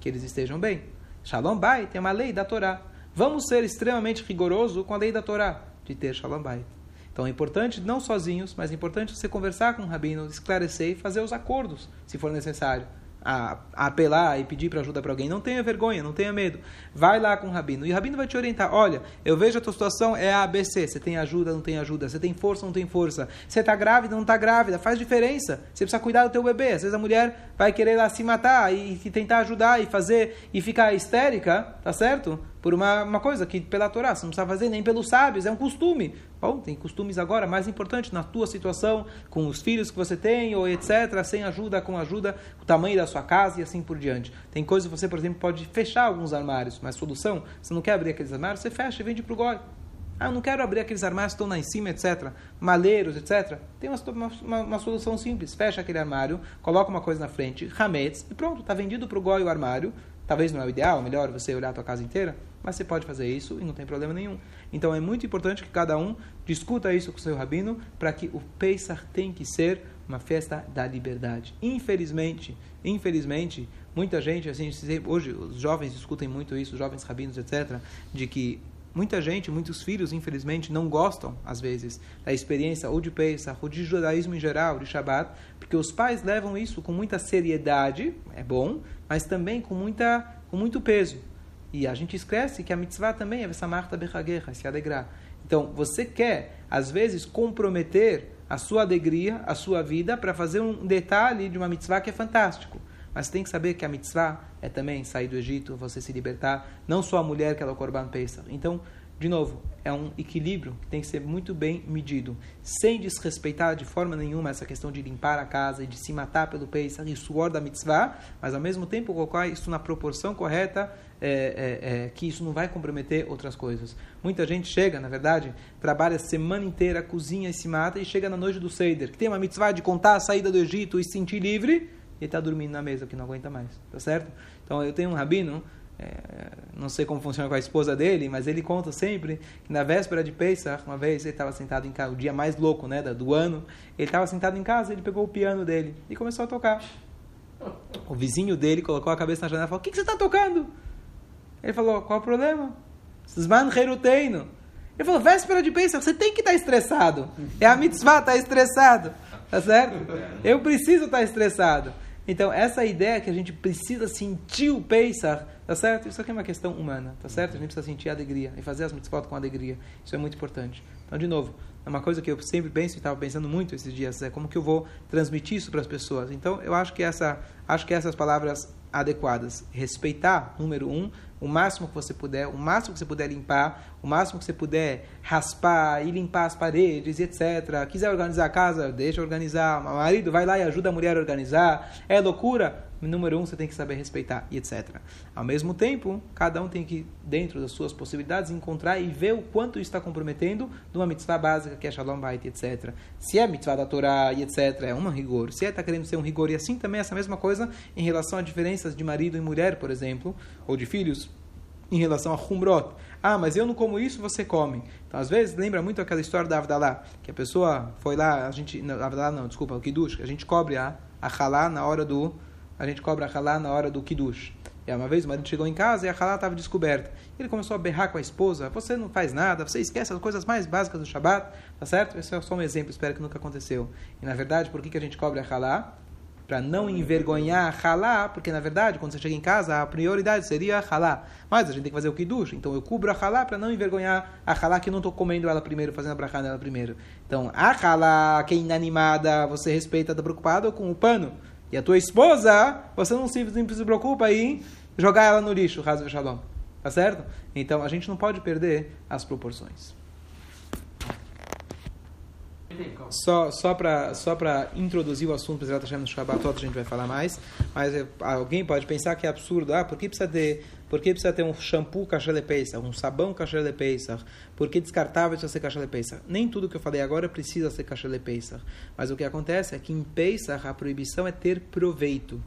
que eles estejam bem. Shalom Bait é uma lei da Torá. Vamos ser extremamente rigoroso com a lei da Torá, de ter Shalom Bait. Então é importante, não sozinhos, mas é importante você conversar com o Rabino, esclarecer e fazer os acordos, se for necessário a, a apelar e pedir para ajuda para alguém, não tenha vergonha, não tenha medo. Vai lá com o rabino e o rabino vai te orientar. Olha, eu vejo a tua situação é a ABC. Você tem ajuda, não tem ajuda. Você tem força, não tem força. Você está grávida, não está grávida. Faz diferença. Você precisa cuidar do teu bebê. Às vezes a mulher vai querer lá se matar e, e tentar ajudar e fazer e ficar histérica, tá certo? Por uma, uma coisa que pela Torá você não precisa fazer nem pelos sábios, é um costume. Bom, tem costumes agora mais importantes na tua situação, com os filhos que você tem, ou etc., sem ajuda, com ajuda, o tamanho da sua casa e assim por diante. Tem coisas que você, por exemplo, pode fechar alguns armários, mas solução, você não quer abrir aqueles armários, você fecha e vende para o goi. Ah, eu não quero abrir aqueles armários que estão lá em cima, etc. Maleiros, etc. Tem uma, uma, uma, solução simples. Fecha aquele armário, coloca uma coisa na frente, hametz, e pronto, está vendido para o goi o armário. Talvez não é o ideal, melhor você olhar a tua casa inteira, mas você pode fazer isso e não tem problema nenhum. Então é muito importante que cada um discuta isso com o seu rabino para que o Pesach tem que ser uma festa da liberdade. Infelizmente, infelizmente, muita gente, assim, hoje os jovens discutem muito isso, os jovens rabinos, etc., de que muita gente, muitos filhos, infelizmente, não gostam, às vezes, da experiência ou de Pesach, ou de judaísmo em geral, de Shabbat, porque os pais levam isso com muita seriedade, é bom, mas também com, muita, com muito peso. E a gente esquece que a mitzvah também é essa marta bechaguerra, se alegrar. Então, você quer, às vezes, comprometer a sua alegria, a sua vida, para fazer um detalhe de uma mitzvah que é fantástico. Mas tem que saber que a mitzvah é também sair do Egito, você se libertar, não só a mulher que ela é o Korban Pesach. Então, de novo, é um equilíbrio que tem que ser muito bem medido, sem desrespeitar de forma nenhuma essa questão de limpar a casa e de se matar pelo Pesach e suor da mitzvah, mas ao mesmo tempo colocar isso na proporção correta, é, é, é, que isso não vai comprometer outras coisas. Muita gente chega, na verdade, trabalha a semana inteira, cozinha e se mata, e chega na noite do Seider, que tem uma mitzvah de contar a saída do Egito e se sentir livre, ele está dormindo na mesa, porque não aguenta mais, tá certo? Então eu tenho um rabino, é, não sei como funciona com a esposa dele, mas ele conta sempre que na véspera de Pesach, uma vez ele estava sentado em casa, o dia mais louco né, do ano, ele estava sentado em casa, ele pegou o piano dele e começou a tocar. O vizinho dele colocou a cabeça na janela e falou: O que, que você está tocando? Ele falou: Qual o problema? Ele falou: Véspera de Pesach, você tem que estar tá estressado. É a mitzvah, está estressado. Tá certo? Eu preciso estar tá estressado. Então, essa ideia que a gente precisa sentir o Pesach, tá certo? Isso aqui é uma questão humana, tá certo? A gente precisa sentir a alegria e fazer as mitzvot com alegria. Isso é muito importante. Então, de novo, é uma coisa que eu sempre penso e estava pensando muito esses dias, é como que eu vou transmitir isso para as pessoas. Então, eu acho que essa, acho que essas palavras adequadas, respeitar, número um, o máximo que você puder, o máximo que você puder limpar, o máximo que você puder raspar e limpar as paredes, etc. Quiser organizar a casa, deixa organizar. O marido vai lá e ajuda a mulher a organizar. É loucura? Número um, você tem que saber respeitar, etc. Ao mesmo tempo, cada um tem que, dentro das suas possibilidades, encontrar e ver o quanto está comprometendo numa mitzvah básica que é Shalom Bait, etc. Se é mitzvah da Torá, etc., é um rigor. Se é está querendo ser um rigor, e assim também essa mesma coisa em relação a diferenças de marido e mulher, por exemplo, ou de filhos, em relação a Humrot. Ah, mas eu não como isso, você come. Então, às vezes, lembra muito aquela história da Avdalá, que a pessoa foi lá, a gente, não, Avdalá não, desculpa, o Kiddush, a gente cobre a, a halá na hora do, a gente cobra a halá na hora do Kiddush. E uma vez o marido chegou em casa e a halá estava descoberta. Ele começou a berrar com a esposa, você não faz nada, você esquece as coisas mais básicas do Shabat, tá certo? Esse é só um exemplo, espero que nunca aconteceu. E, na verdade, por que, que a gente cobre a halá? Para não envergonhar halá, porque na verdade, quando você chega em casa, a prioridade seria halá. Mas a gente tem que fazer o kiddush, então eu cubro a halá para não envergonhar a halá que eu não estou comendo ela primeiro, fazendo a brachá nela primeiro. Então, a halá que é inanimada, você respeita, está preocupado com o pano. E a tua esposa, você não se, se preocupa em jogar ela no lixo, raso shalom. Tá certo? Então, a gente não pode perder as proporções. Só, só para só introduzir o assunto, para Hashem no Shabbat, a gente vai falar mais, mas alguém pode pensar que é absurdo, ah, por que precisa ter, por que precisa ter um shampoo kasher de Pesach, um sabão kasher de Pesach, por que descartável precisa ser kasher de Pesach? Nem tudo que eu falei agora precisa ser kasher de Pesach, mas o que acontece é que em Pesach a proibição é ter proveito.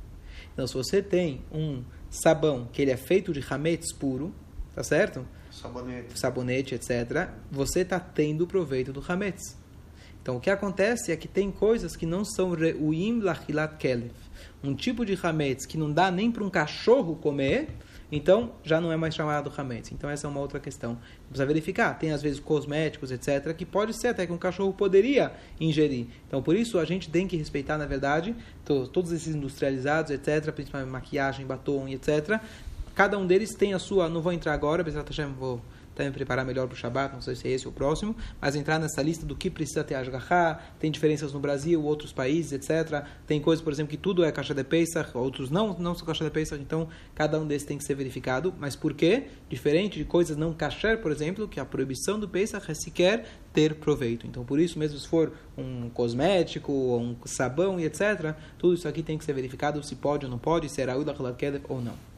Então, se você tem um sabão que ele é feito de hametz puro, tá certo? Sabonete. Sabonete, etc. Você está tendo proveito do hametz. Então, o que acontece é que tem coisas que não são reuim lachilat kelef. Um tipo de hametz que não dá nem para um cachorro comer, então já não é mais chamado hametz. Então, essa é uma outra questão. Precisa verificar. Tem, às vezes, cosméticos, etc., que pode ser até que um cachorro poderia ingerir. Então, por isso, a gente tem que respeitar, na verdade, todos esses industrializados, etc., principalmente maquiagem, batom, etc., cada um deles tem a sua. Não vou entrar agora, vou também preparar melhor para o Shabat, não sei se é esse o próximo, mas entrar nessa lista do que precisa ter Ashgaha, tem diferenças no Brasil, outros países, etc. Tem coisas, por exemplo, que tudo é caixa de Pesach, outros não, não são caixa de Pesach, então cada um desses tem que ser verificado. Mas por quê? Diferente de coisas não kasher, por exemplo, que a proibição do Pesach é sequer ter proveito. Então, por isso, mesmo se for um cosmético, um sabão e etc., tudo isso aqui tem que ser verificado se pode ou não pode, se era ou não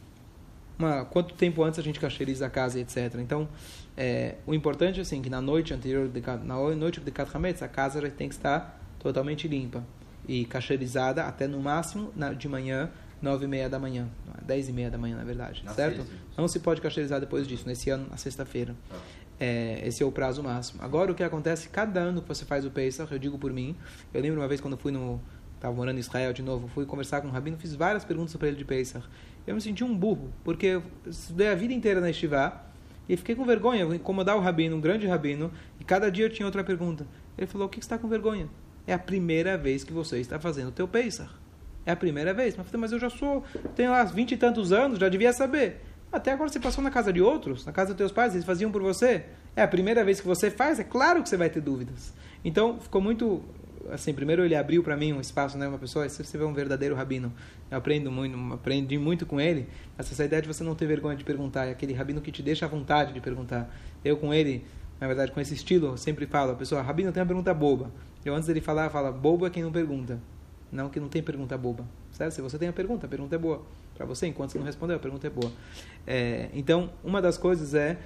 uma, quanto tempo antes a gente cacheriza a casa, etc. Então, é, o importante é assim, que na noite anterior, de, na noite de Kat a casa já tem que estar totalmente limpa e cacherizada até no máximo na, de manhã, nove e meia da manhã, dez e meia da manhã, na verdade, na certo? Sexta. Não se pode cacherizar depois disso, nesse ano, na sexta-feira. Ah. É, esse é o prazo máximo. Agora, o que acontece, cada ano que você faz o Pesach, eu digo por mim, eu lembro uma vez quando eu fui no... Estava morando em Israel de novo, fui conversar com o Rabino, fiz várias perguntas para ele de Pesach eu me senti um burro, porque eu estudei a vida inteira na Estivá, E fiquei com vergonha, vou incomodar o rabino, um grande rabino, e cada dia eu tinha outra pergunta. Ele falou: O que você está com vergonha? É a primeira vez que você está fazendo o teu Pesach. É a primeira vez. Mas, mas eu já sou, tenho lá vinte e tantos anos, já devia saber. Até agora você passou na casa de outros, na casa dos teus pais, eles faziam por você. É a primeira vez que você faz, é claro que você vai ter dúvidas. Então, ficou muito assim, primeiro ele abriu para mim um espaço, né, uma pessoa, se você vê um verdadeiro rabino, eu aprendo muito, aprendi muito com ele, essa ideia de você não ter vergonha de perguntar, é aquele rabino que te deixa à vontade de perguntar. Eu com ele, na verdade, com esse estilo, sempre falo, a pessoa, rabino tem uma pergunta boba. Eu antes dele falar, fala, bobo é quem não pergunta. Não que não tem pergunta boba. Certo? Se você tem a pergunta, a pergunta é boa. Para você, enquanto você não respondeu, a pergunta é boa. É, então, uma das coisas é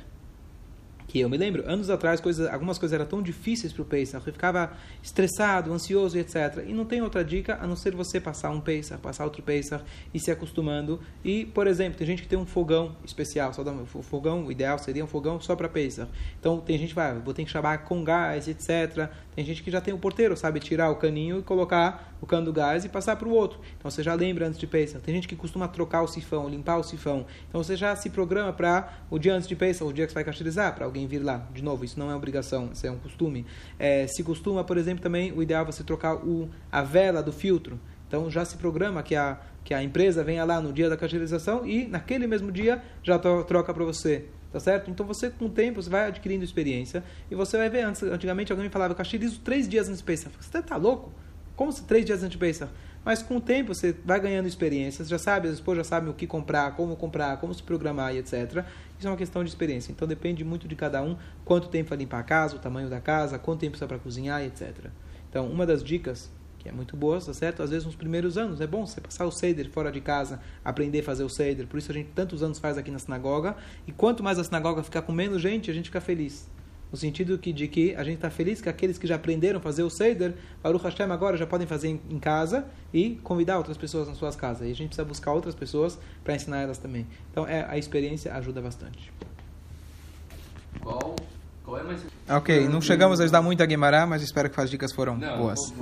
que eu me lembro, anos atrás, coisas, algumas coisas eram tão difíceis para o Pesach, eu ficava estressado, ansioso, etc. E não tem outra dica a não ser você passar um Pesach, passar outro Pesach e se acostumando. E, por exemplo, tem gente que tem um fogão especial, só o fogão, o ideal seria um fogão só para Pesach. Então, tem gente que vai, vou ter que chamar com gás, etc. Tem gente que já tem o um porteiro, sabe tirar o caninho e colocar o cano do gás e passar para o outro. Então, você já lembra antes de Pesach. Tem gente que costuma trocar o sifão, limpar o sifão. Então, você já se programa para o dia antes de Pesach, o dia que você vai cacherizar, para alguém vir lá. De novo, isso não é obrigação, isso é um costume. É, se costuma, por exemplo, também o ideal é você trocar o, a vela do filtro. Então já se programa que a, que a empresa venha lá no dia da cacherização e naquele mesmo dia já troca para você. Tá certo? Então você, com o tempo, você vai adquirindo experiência e você vai ver. Antes, antigamente alguém me falava, eu cacherizo três dias antes de Pesach. Você tá louco? Como se três dias antes de Pesach? Mas com o tempo você vai ganhando experiências, já sabe, as esposas já sabem o que comprar, como comprar, como se programar e etc. Isso é uma questão de experiência. Então depende muito de cada um, quanto tempo vai limpar a casa, o tamanho da casa, quanto tempo precisa para cozinhar e etc. Então, uma das dicas que é muito boa, tá certo? Às vezes nos primeiros anos é bom você passar o Seder fora de casa, aprender a fazer o Seder. Por isso a gente tantos anos faz aqui na sinagoga. E quanto mais a sinagoga ficar com menos gente, a gente fica feliz no sentido que, de que a gente está feliz que aqueles que já aprenderam a fazer o Seder, Baruch Hashem agora já podem fazer em, em, casa e convidar outras pessoas nas suas casas. E a gente precisa buscar outras pessoas para ensinar elas também. Então é, a experiência ajuda bastante. Qual, qual é mais... Ok, não chegamos a ajudar muito a Guimarães, mas espero que as dicas foram não, boas.